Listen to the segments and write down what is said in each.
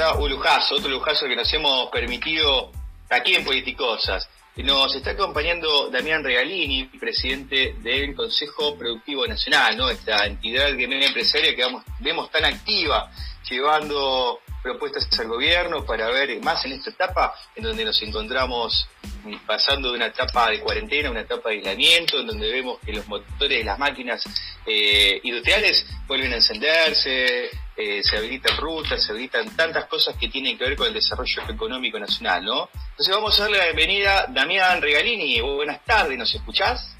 verdad, un lujazo, otro lujazo que nos hemos permitido aquí en Politicosas. Nos está acompañando Damián Regalini, presidente del Consejo Productivo Nacional, ¿no? esta entidad gremial empresaria que vemos tan activa, llevando propuestas al gobierno para ver más en esta etapa en donde nos encontramos pasando de una etapa de cuarentena a una etapa de aislamiento, en donde vemos que los motores de las máquinas eh, industriales vuelven a encenderse, eh, se habilitan rutas, se habilitan tantas cosas que tienen que ver con el desarrollo económico nacional, ¿no? Entonces vamos a darle la bienvenida a Damián Regalini. Buenas tardes, ¿nos escuchás?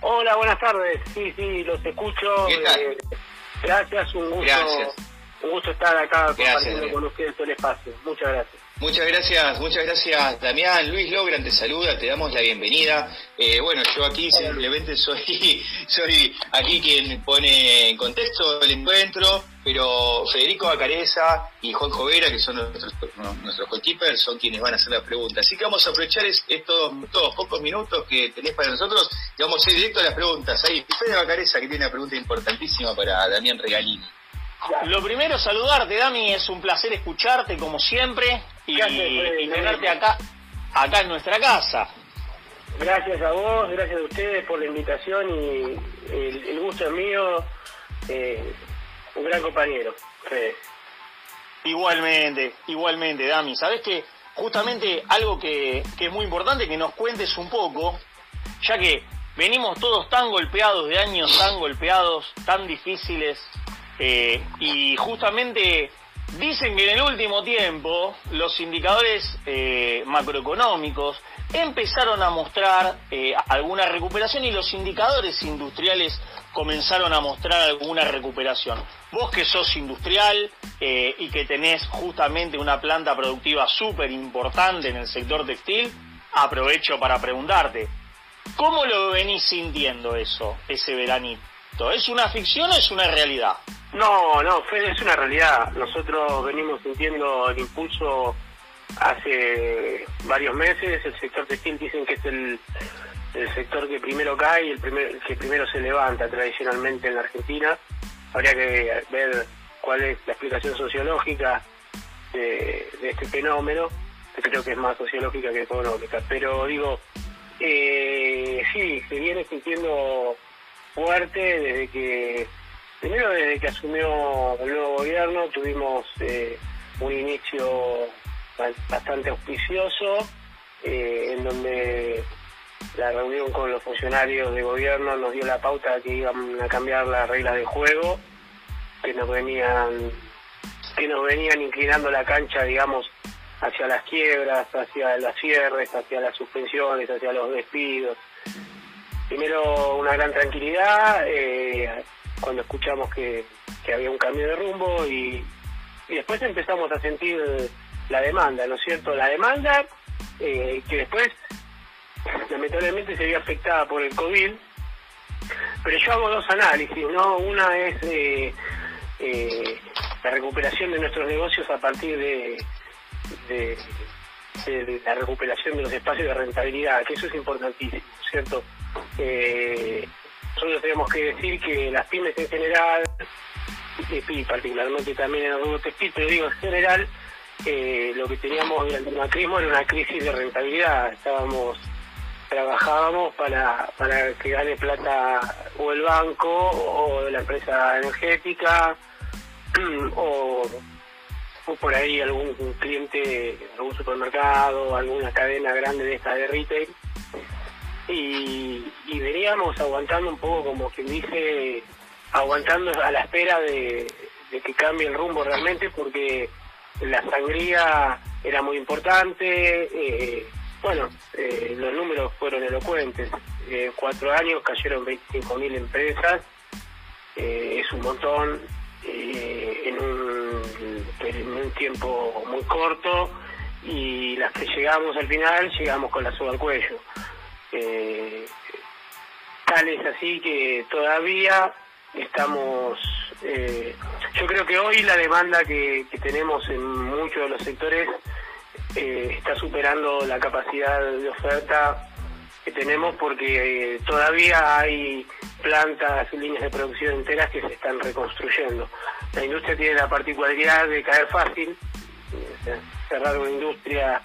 Hola, buenas tardes. Sí, sí, los escucho. Eh, gracias, un gusto. Gracias un gusto estar acá compartiendo con ustedes todo el espacio. Muchas gracias. Muchas gracias, muchas gracias Damián. Luis Logran te saluda, te damos la bienvenida. Eh, bueno, yo aquí simplemente soy, soy aquí quien pone en contexto el encuentro, pero Federico Bacareza y Juan Jovera, que son nuestros, nuestros co son quienes van a hacer las preguntas. Así que vamos a aprovechar estos, pocos minutos que tenés para nosotros y vamos a ir directo a las preguntas. Ahí, Fede Bacareza, que tiene una pregunta importantísima para Damián Regalini. Lo primero, saludarte, Dami, es un placer escucharte como siempre y, tenerte acá, acá en nuestra casa. Gracias a vos, gracias a ustedes por la invitación y el, gusto es mío, eh, un gran compañero. Igualmente, igualmente, Dami. Sabes que justamente algo que, que es muy importante que nos cuentes un poco, ya que venimos todos tan golpeados de años tan golpeados, tan difíciles, eh, y justamente dicen que en el último tiempo los indicadores eh, macroeconómicos empezaron a mostrar eh, alguna recuperación y los indicadores industriales comenzaron a mostrar alguna recuperación. Vos que sos industrial y que tenés justamente una planta productiva súper importante en el sector textil, aprovecho para preguntarte, ¿cómo lo venís sintiendo eso, ese veranito? ¿Es una ficción o es una realidad? No, no, es una realidad. Nosotros venimos sintiendo el impulso hace varios meses. El sector textil dicen que es el, sector que primero cae y el que primero se levanta tradicionalmente en la Argentina. Habría que ver cuál es la explicación sociológica de, este fenómeno, que creo que es más sociológica que económica. Pero digo, eh, sí, se viene sintiendo fuerte desde que Primero, desde que asumió el nuevo gobierno, tuvimos eh, un inicio bastante auspicioso, eh, en donde la reunión con los funcionarios de gobierno nos dio la pauta que iban a cambiar las reglas de juego, que nos venían que nos venían inclinando la cancha, digamos, hacia las quiebras, hacia las cierres, hacia las suspensiones, hacia los despidos. Primero una gran tranquilidad, eh, cuando escuchamos que, había un cambio de rumbo y, después empezamos a sentir la demanda, ¿no es cierto? La demanda eh, que después lamentablemente se vio afectada por el COVID, pero yo hago dos análisis, ¿no? Una es eh, eh, la recuperación de nuestros negocios a partir de, la recuperación de los espacios de rentabilidad, que eso es importantísimo, ¿cierto? nosotros tenemos que decir que las pymes en general, y particularmente también en el rubro pero digo en general, eh, lo que teníamos durante el macrismo era una crisis de rentabilidad. Estábamos, trabajábamos para, para que gane plata o el banco o la empresa energética o, o por ahí algún cliente, algún supermercado, alguna cadena grande de esta de retail y, veníamos aguantando un poco, como quien dice, aguantando a la espera de, que cambie el rumbo realmente, porque la sangría era muy importante. Eh, bueno, eh, los números fueron elocuentes. En cuatro años cayeron 25.000 empresas, eh, es un montón en un, tiempo muy corto y las que llegamos al final llegamos con la soga al cuello. Eh, tal es así que todavía estamos, eh, yo creo que hoy la demanda que, tenemos en muchos de los sectores eh, está superando la capacidad de oferta que tenemos porque todavía hay plantas y líneas de producción enteras que se están reconstruyendo. La industria tiene la particularidad de caer fácil, cerrar una industria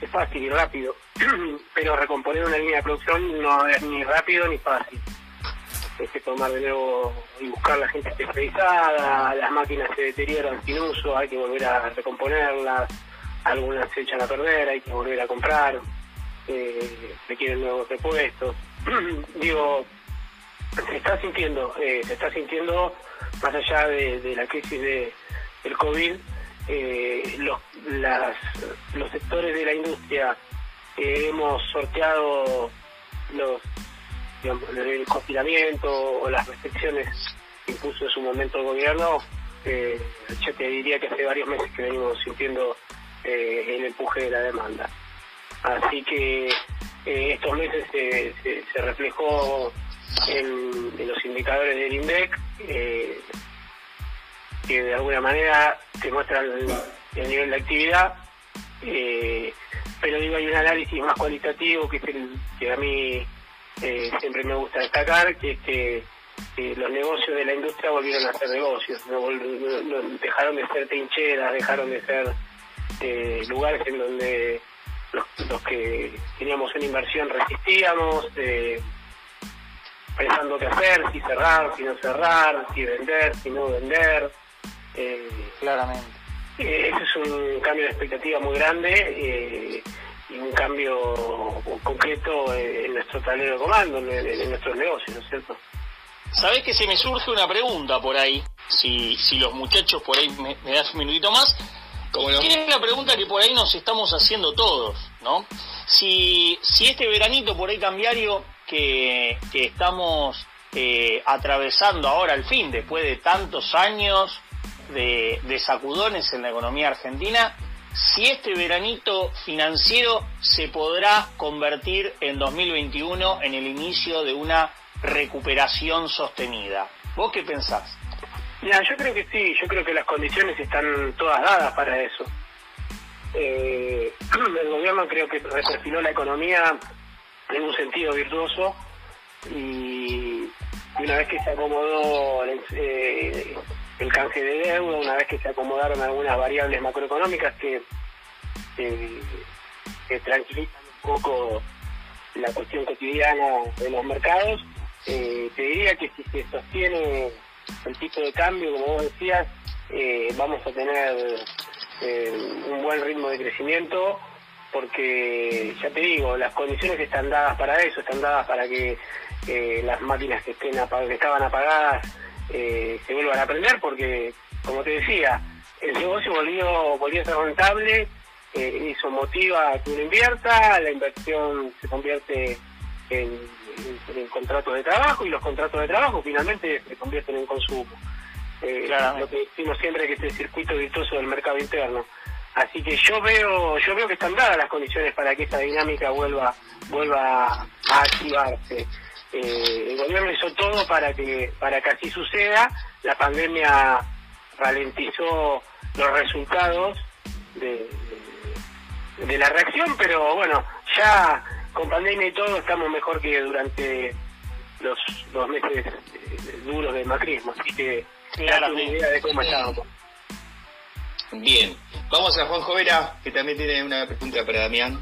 es fácil y rápido, pero recomponer una línea de producción no es ni rápido ni fácil. Hay que tomar de nuevo y buscar la gente especializada, las máquinas se deterioran sin uso, hay que volver a recomponerlas, algunas se echan a perder, hay que volver a comprar, eh, requieren nuevos repuestos. Digo, se está sintiendo, eh, se está sintiendo más allá de, la crisis de, del COVID, eh, los, los sectores de la industria que hemos sorteado los el confinamiento o las restricciones que impuso en su momento el gobierno, eh, yo te diría que hace varios meses que venimos sintiendo eh, el empuje de la demanda. Así que eh, estos meses se, reflejó en, los indicadores del INDEC, eh, que de alguna manera te muestran el, nivel de actividad, pero digo, hay un análisis más cualitativo que es el que a mí siempre me gusta destacar, que es que los negocios de la industria volvieron a ser negocios, dejaron de ser trincheras, dejaron de ser lugares en donde los, que teníamos una inversión resistíamos, eh, pensando qué hacer, si cerrar, si no cerrar, si vender, si no vender. Eh, Claramente. Eh, ese es un cambio de expectativa muy grande eh, y un cambio concreto en nuestro tablero de comando, en, nuestros negocios, ¿no es cierto? Sabés que se me surge una pregunta por ahí, si, si los muchachos por ahí me, das un minutito más. ¿Cómo no? es la pregunta que por ahí nos estamos haciendo todos, ¿no? Si, si este veranito por ahí cambiario que, estamos eh, atravesando ahora al fin, después de tantos años de, sacudones en la economía argentina, si este veranito financiero se podrá convertir en 2021 en el inicio de una recuperación sostenida. ¿Vos qué pensás? Mira, yo creo que sí, yo creo que las condiciones están todas dadas para eso. Eh, el gobierno creo que reperfiló la economía en un sentido virtuoso y una vez que se acomodó el, eh, el canje de deuda, una vez que se acomodaron algunas variables macroeconómicas que, que tranquilizan un poco la cuestión cotidiana de los mercados, eh, te diría que si se sostiene el tipo de cambio, como vos decías, eh, vamos a tener un buen ritmo de crecimiento porque ya te digo, las condiciones están dadas para eso, están dadas para que eh, las máquinas que, estén que estaban apagadas eh, se vuelvan a prender, porque, como te decía, el negocio volvió, volvió a ser rentable, eh, eso motiva a que uno invierta, la inversión se convierte en, contratos de trabajo y los contratos de trabajo finalmente se convierten en consumo. Eh, lo que decimos siempre es que este circuito virtuoso del mercado interno. Así que yo veo, yo veo que están dadas las condiciones para que esta dinámica vuelva, vuelva a activarse. Eh, el gobierno hizo todo para que, para que así suceda. La pandemia ralentizó los resultados de, de la reacción, pero bueno, ya con pandemia y todo estamos mejor que durante los, los meses eh, duros del macrismo, así que claro, una idea de cómo estábamos. Bien, vamos a Juan Jovera, que también tiene una pregunta para Damián.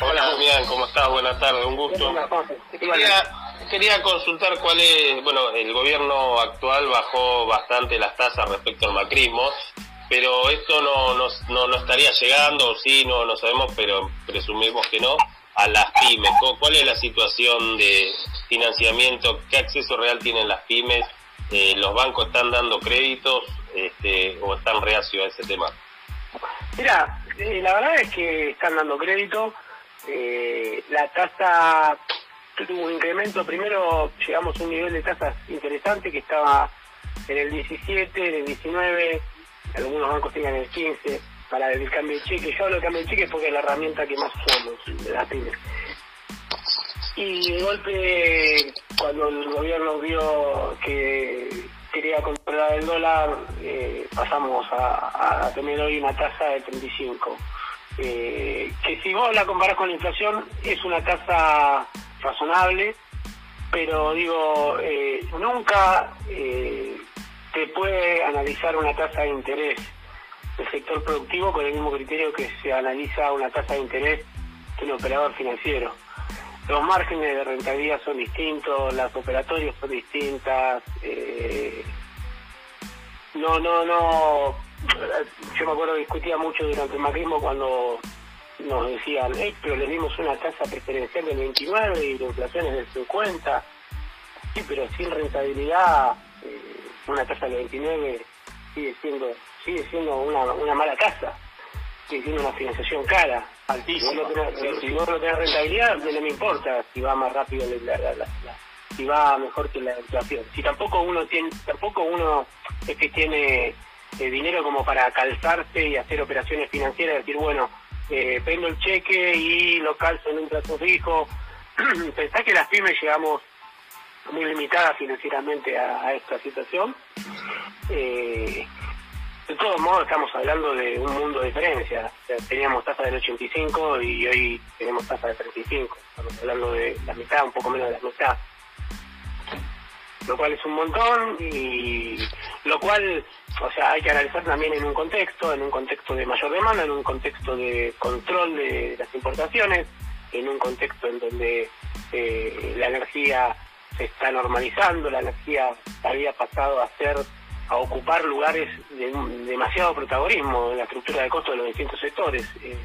Hola Damián, ¿cómo estás? Buenas tardes, un gusto. Quería, consultar cuál es, bueno, el gobierno actual bajó bastante las tasas respecto al macrismo, pero esto no, no, no, estaría llegando, o sí, no lo sabemos, pero presumimos que no, a las pymes. ¿Cuál es la situación de financiamiento? ¿Qué acceso real tienen las pymes? Eh, ¿Los bancos están dando créditos? este, o están reacios a ese tema? Mira, eh, la verdad es que están dando crédito. Eh, la tasa tuvo un incremento. Primero llegamos a un nivel de tasas interesante que estaba en el 17, en el 19, algunos bancos tenían el 15 para el cambio de cheque. Yo hablo de cambio de cheque porque es la herramienta que más usamos de la pymes. Y de golpe, cuando el gobierno vio que quería controlar el dólar, eh, pasamos a, tener hoy una tasa de 35. Eh, que si vos la comparás con la inflación, es una tasa razonable, pero digo, eh, nunca te puede analizar una tasa de interés el sector productivo con el mismo criterio que se analiza una tasa de interés que un operador financiero. Los márgenes de rentabilidad son distintos, las operatorias son distintas. Eh, no, no, no. Yo me acuerdo que discutía mucho durante el macrismo cuando nos decían, hey, pero le dimos una tasa preferencial del 29 y la inflación es del 50. Sí, pero sin rentabilidad, eh, una tasa del 29 sigue siendo sigue siendo una, una mala tasa, sigue siendo una financiación cara. Altísima. Si vos no tenés, rentabilidad, no me importa si va más rápido la, si va mejor que la inflación. Si tampoco uno tiene, tampoco uno es que tiene eh, dinero como para calzarse y hacer operaciones financieras, decir, bueno, eh, prendo el cheque y lo calzo en un plazo fijo. Pensá que las pymes llegamos muy limitadas financieramente a, esta situación. Eh, de todos modos, estamos hablando de un mundo de diferencia. teníamos tasa del 85 y hoy tenemos tasa del 35. Estamos hablando de la mitad, un poco menos de la mitad. Lo cual es un montón y lo cual, o sea, hay que analizar también en un contexto, en un contexto de mayor demanda, en un contexto de control de las importaciones, en un contexto en donde eh, la energía se está normalizando, la energía había pasado a ser a ocupar lugares de demasiado protagonismo en la estructura de costo de los distintos sectores. Eh,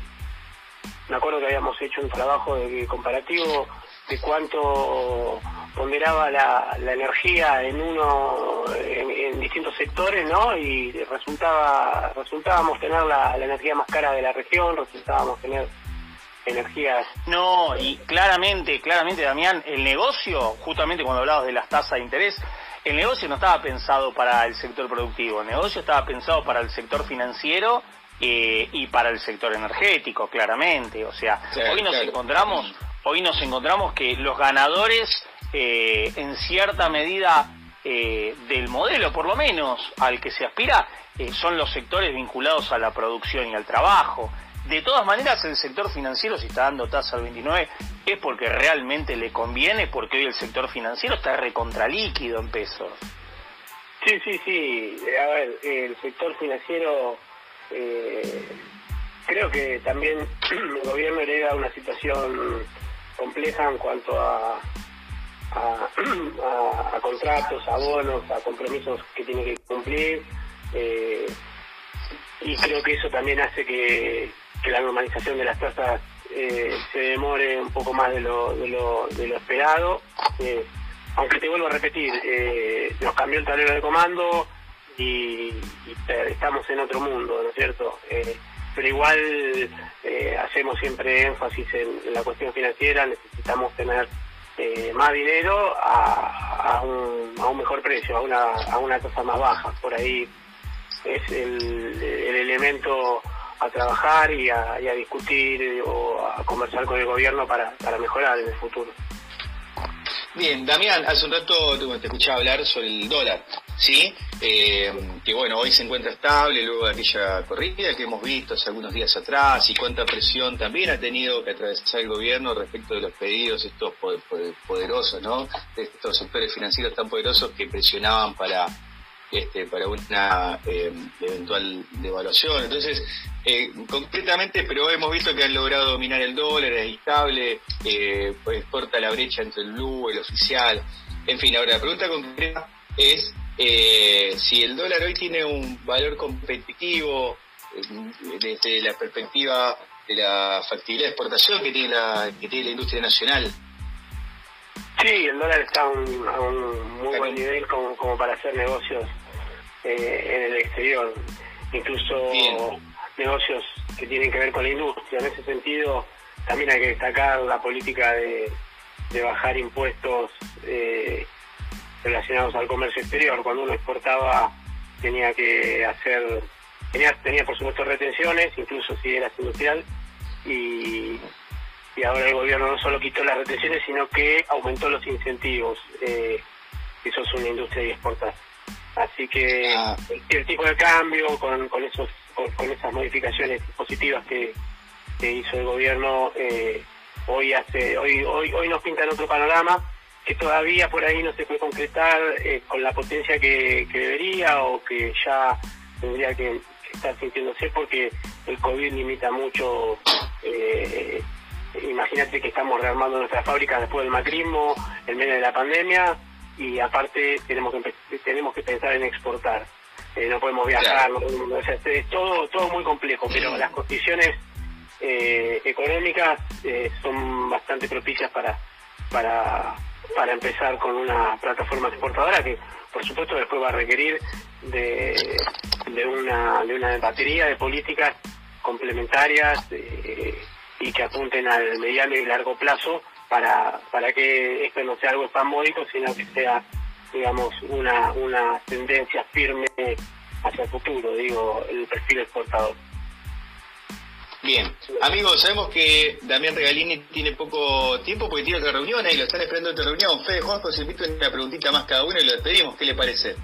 me acuerdo que habíamos hecho un trabajo de comparativo de cuánto ponderaba la, energía en uno en, distintos sectores, ¿no? Y resultaba resultábamos tener la, la energía más cara de la región, resultábamos tener energías. No, y claramente, claramente, Damián, el negocio, justamente cuando hablabas de las tasas de interés, el negocio no estaba pensado para el sector productivo, el negocio estaba pensado para el sector financiero eh, y para el sector energético, claramente. O sea, hoy nos encontramos, hoy nos encontramos que los ganadores, eh, en cierta medida eh, del modelo, por lo menos al que se aspira, son los sectores vinculados a la producción y al trabajo. De todas maneras, el sector financiero, si está dando tasa al 29, es porque realmente le conviene, porque hoy el sector financiero está recontralíquido en pesos. Sí, sí, sí. A ver, el sector financiero, eh, creo que también el gobierno hereda una situación compleja en cuanto a, a, contratos, a bonos, a compromisos que tiene que cumplir. Eh, y creo que eso también hace que, que la normalización de las tasas eh, se demore un poco más de lo, de lo, esperado. Eh, aunque te vuelvo a repetir, eh, nos cambió el tablero de comando y, estamos en otro mundo, ¿no es cierto? pero igual hacemos siempre énfasis en, la cuestión financiera, necesitamos tener más dinero a, a, un, a un mejor precio, a una, a una tasa más baja. Por ahí es el, el elemento a trabajar y a, discutir o a conversar con el gobierno para, para mejorar en el futuro. Bien, Damián, hace un rato te escuchaba hablar sobre el dólar, ¿sí? Eh, que bueno, hoy se encuentra estable luego de aquella corrida que hemos visto hace algunos días atrás y cuánta presión también ha tenido que atravesar el gobierno respecto de los pedidos estos poderosos, ¿no? De estos sectores financieros tan poderosos que presionaban para este, para una eh, eventual devaluación. Entonces, eh, concretamente, pero hemos visto que han logrado dominar el dólar, es estable, eh, pues corta la brecha entre el blue, el oficial. En fin, ahora la pregunta concreta es eh, si el dólar hoy tiene un valor competitivo desde la perspectiva de la factibilidad de exportación que tiene la, que tiene la industria nacional. Sí, el dólar está a un, muy buen nivel como, como para hacer negocios eh, en el exterior, incluso negocios que tienen que ver con la industria. En ese sentido, también hay que destacar la política de, bajar impuestos eh, relacionados al comercio exterior. Cuando uno exportaba tenía que hacer, tenía, tenía por supuesto retenciones, incluso si eras industrial, y, y ahora el gobierno no solo quitó las retenciones, sino que aumentó los incentivos. Eh, eso es una industria y exportar. Así que ah. el, tipo de cambio con, con esos con, esas modificaciones positivas que, hizo el gobierno eh, hoy hace hoy hoy hoy nos pintan otro panorama que todavía por ahí no se puede concretar eh, con la potencia que, debería o que ya tendría que, estar sintiéndose porque el COVID limita mucho. Eh, imagínate que estamos rearmando nuestras fábricas después del macrismo, en medio de la pandemia, y aparte tenemos que tenemos que pensar en exportar. Eh, no podemos viajar, es todo todo muy complejo, pero las condiciones eh, económicas eh, son bastante propicias para para para empezar con una plataforma exportadora que por supuesto después va a requerir de, de una de una batería de políticas complementarias y que apunten al mediano y largo plazo para, para que esto no sea algo espasmódico, sino que sea, digamos, una, una tendencia firme hacia el futuro, digo, el perfil exportador. Bien, amigos, sabemos que Damián Regalini tiene poco tiempo porque tiene otra reunión y lo están esperando otra reunión. Fede, Juan, se invito una preguntita más cada uno y lo despedimos. ¿Qué le parece?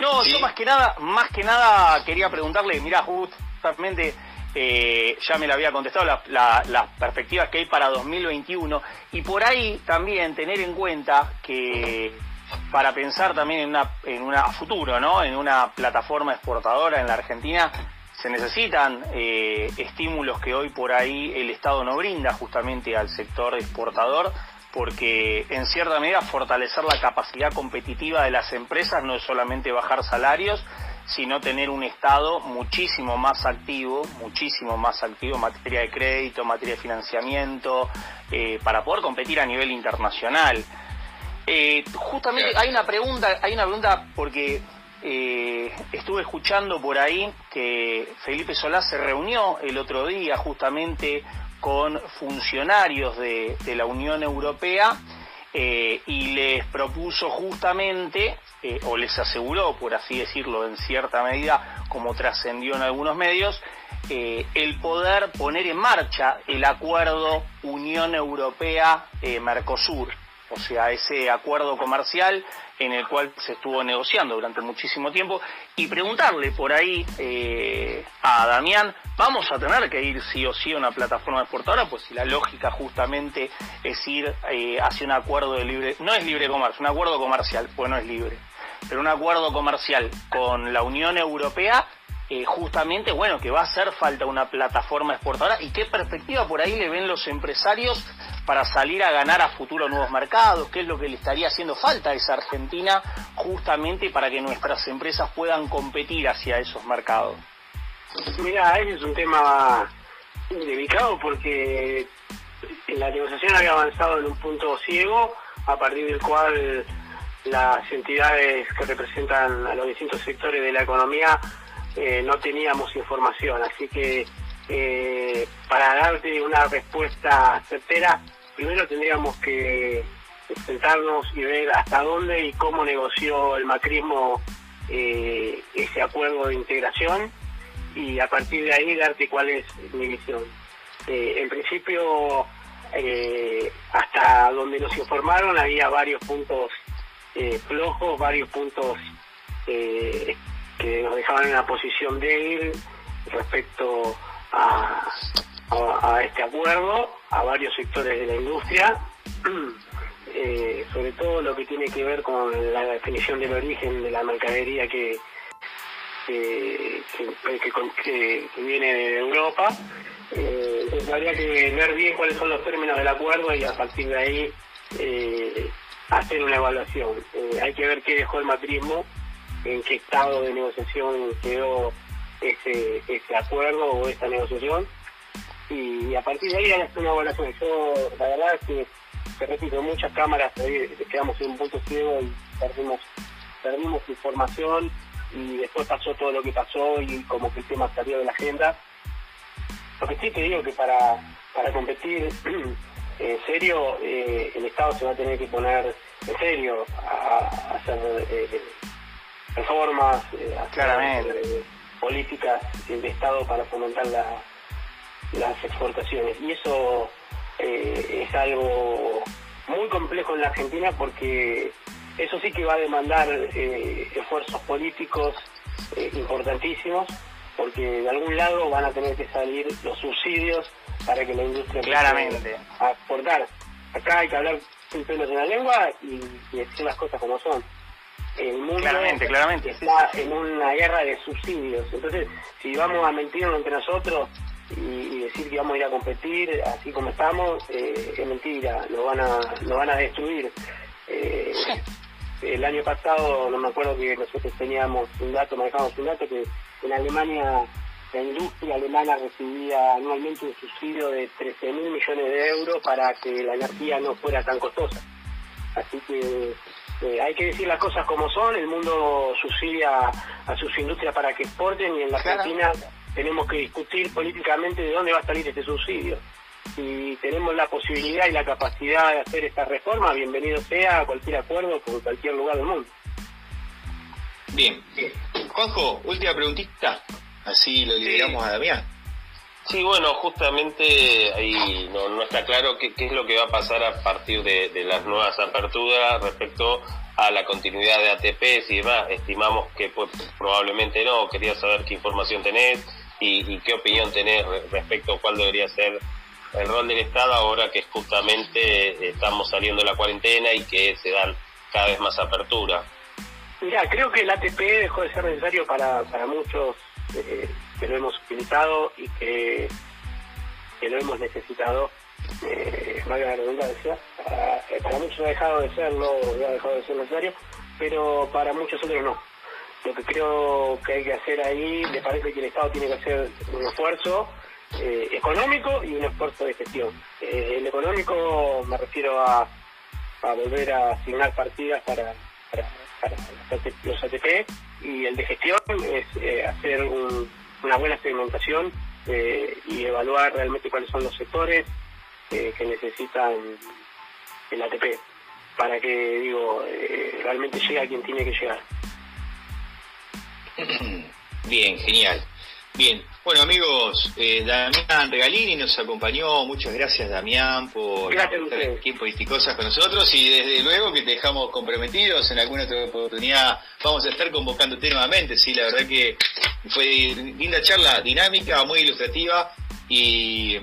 No, yo más que nada, más que nada quería preguntarle, mira, justamente eh, ya me la había contestado, las perspectivas que hay para 2021 y por ahí también tener en cuenta que para pensar también en una, en una futuro, ¿no? En una plataforma exportadora en la Argentina se necesitan eh, estímulos que hoy por ahí el Estado no brinda justamente al sector exportador porque en cierta medida fortalecer la capacidad competitiva de las empresas no es solamente bajar salarios, sino tener un Estado muchísimo más activo, muchísimo más activo en materia de crédito, en materia de financiamiento, eh, para poder competir a nivel internacional. Eh, justamente hay una pregunta, hay una pregunta porque eh, estuve escuchando por ahí que Felipe Solá se reunió el otro día justamente con funcionarios de, de la Unión Europea eh, y les propuso justamente, eh, o les aseguró, por así decirlo, en cierta medida, como trascendió en algunos medios, eh, el poder poner en marcha el acuerdo Unión Europea-Mercosur, o sea, ese acuerdo comercial en el cual se estuvo negociando durante muchísimo tiempo, y preguntarle por ahí eh, a Damián, ¿vamos a tener que ir sí o sí a una plataforma exportadora? Pues si la lógica justamente es ir eh, hacia un acuerdo de libre, no es libre comercio, un acuerdo comercial, pues no es libre, pero un acuerdo comercial con la Unión Europea eh, justamente, bueno, que va a hacer falta una plataforma exportadora y qué perspectiva por ahí le ven los empresarios para salir a ganar a futuro nuevos mercados, qué es lo que le estaría haciendo falta a esa Argentina justamente para que nuestras empresas puedan competir hacia esos mercados. Mira, ese es un tema delicado porque la negociación había avanzado en un punto ciego a partir del cual las entidades que representan a los distintos sectores de la economía eh, no teníamos información. Así que eh, para darte una respuesta certera, primero tendríamos que sentarnos y ver hasta dónde y cómo negoció el macrismo eh, ese acuerdo de integración y a partir de ahí darte cuál es mi visión. en principio, hasta donde nos informaron, había varios puntos flojos, varios puntos que nos dejaban en una posición débil respecto a, este acuerdo, a varios sectores de la industria, eh, sobre todo lo que tiene que ver con la definición del origen de la mercadería que, que, viene de Europa. Eh, habría que ver bien cuáles son los términos del acuerdo y a partir de ahí eh, hacer una evaluación. hay que ver qué dejó el matrismo en qué estado de negociación quedó ese, ese acuerdo o esta negociación y, a partir de ahí hacer una evaluación. Yo, la verdad es que, te repito, muchas cámaras quedamos en un punto ciego y perdimos, perdimos información y después pasó todo lo que pasó y como que el tema salió de la agenda. Lo que sí te digo que para, para competir en serio, eh, el Estado se va a tener que poner en serio a, hacer eh, reformas, eh, eh, políticas de Estado para fomentar las exportaciones. Y eso es algo muy complejo en la Argentina porque eso sí que va a demandar esfuerzos políticos importantísimos porque de algún lado van a tener que salir los subsidios para que la industria claramente a exportar. Acá hay que hablar sin pelos en la lengua y decir las cosas como son. el mundo claramente, claramente. está en una guerra de subsidios. Entonces, si vamos a mentirnos entre nosotros y, decir que vamos a ir a competir así como estamos, eh, es mentira, nos van a, nos van a destruir. Eh, el año pasado, no me acuerdo que nosotros teníamos un dato, manejamos un dato que en Alemania la industria alemana recibía anualmente un subsidio de 13 mil millones de euros para que la energía no fuera tan costosa. Así que eh, hay que decir las cosas como son, el mundo subsidia a sus industrias para que exporten y en la Argentina tenemos que discutir políticamente de dónde va a salir este subsidio. Si tenemos la posibilidad y la capacidad de hacer esta reforma, bienvenido sea a cualquier acuerdo con cualquier lugar del mundo. Bien. Juanjo, última preguntita, así lo liberamos a Damián. Sí, bueno, justamente ahí no, está claro qué, es lo que va a pasar a partir de, las nuevas aperturas respecto a la continuidad de ATP y demás. Estimamos que pues, probablemente no. Quería saber qué información tenés y, qué opinión tenés respecto a cuál debería ser el rol del Estado ahora que justamente estamos saliendo de la cuarentena y que se dan cada vez más apertura. Mira, creo que el ATP dejó de ser necesario para, para muchos eh, que lo hemos utilizado y que, que lo hemos necesitado, eh, valga la redundancia, para, eh, para muchos ha dejado de serlo, ha dejado de ser necesario, pero para muchos otros no. Lo que creo que hay que hacer ahí, me parece que el Estado tiene que hacer un esfuerzo eh, económico y un esfuerzo de gestión. Eh, el económico me refiero a, a volver a asignar partidas para, para, los ATP y el de gestión es eh, hacer una buena segmentación y evaluar realmente cuáles son los sectores que necesitan el ATP para que digo realmente llegue a quien tiene que llegar. Bien, genial. Bien, bueno amigos, eh, Damián Regalini nos acompañó, muchas gracias Damián por estar aquí en Politicosas con nosotros. Y desde luego que te dejamos comprometidos, en alguna otra oportunidad vamos a estar convocándote nuevamente, sí, la verdad que fue linda charla, dinámica, muy ilustrativa. Y,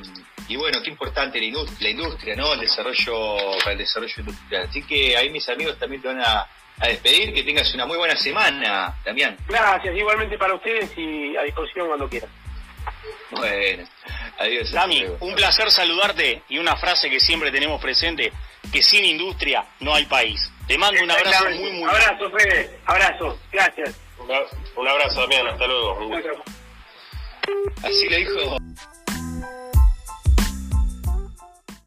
bueno, qué importante la industria, la industria, ¿no? El desarrollo, para el desarrollo industrial. Así que ahí mis amigos también te van a a despedir, que tengas una muy buena semana, Damián. Gracias, igualmente para ustedes y a disposición cuando quieran. Bueno, adiós. Dami, un placer saludarte y una frase que siempre tenemos presente, que sin industria no hay país. Te mando un abrazo muy, muy Abrazo, Fede, abrazo, gracias. Un abrazo, Damián, hasta luego. Así lo dijo.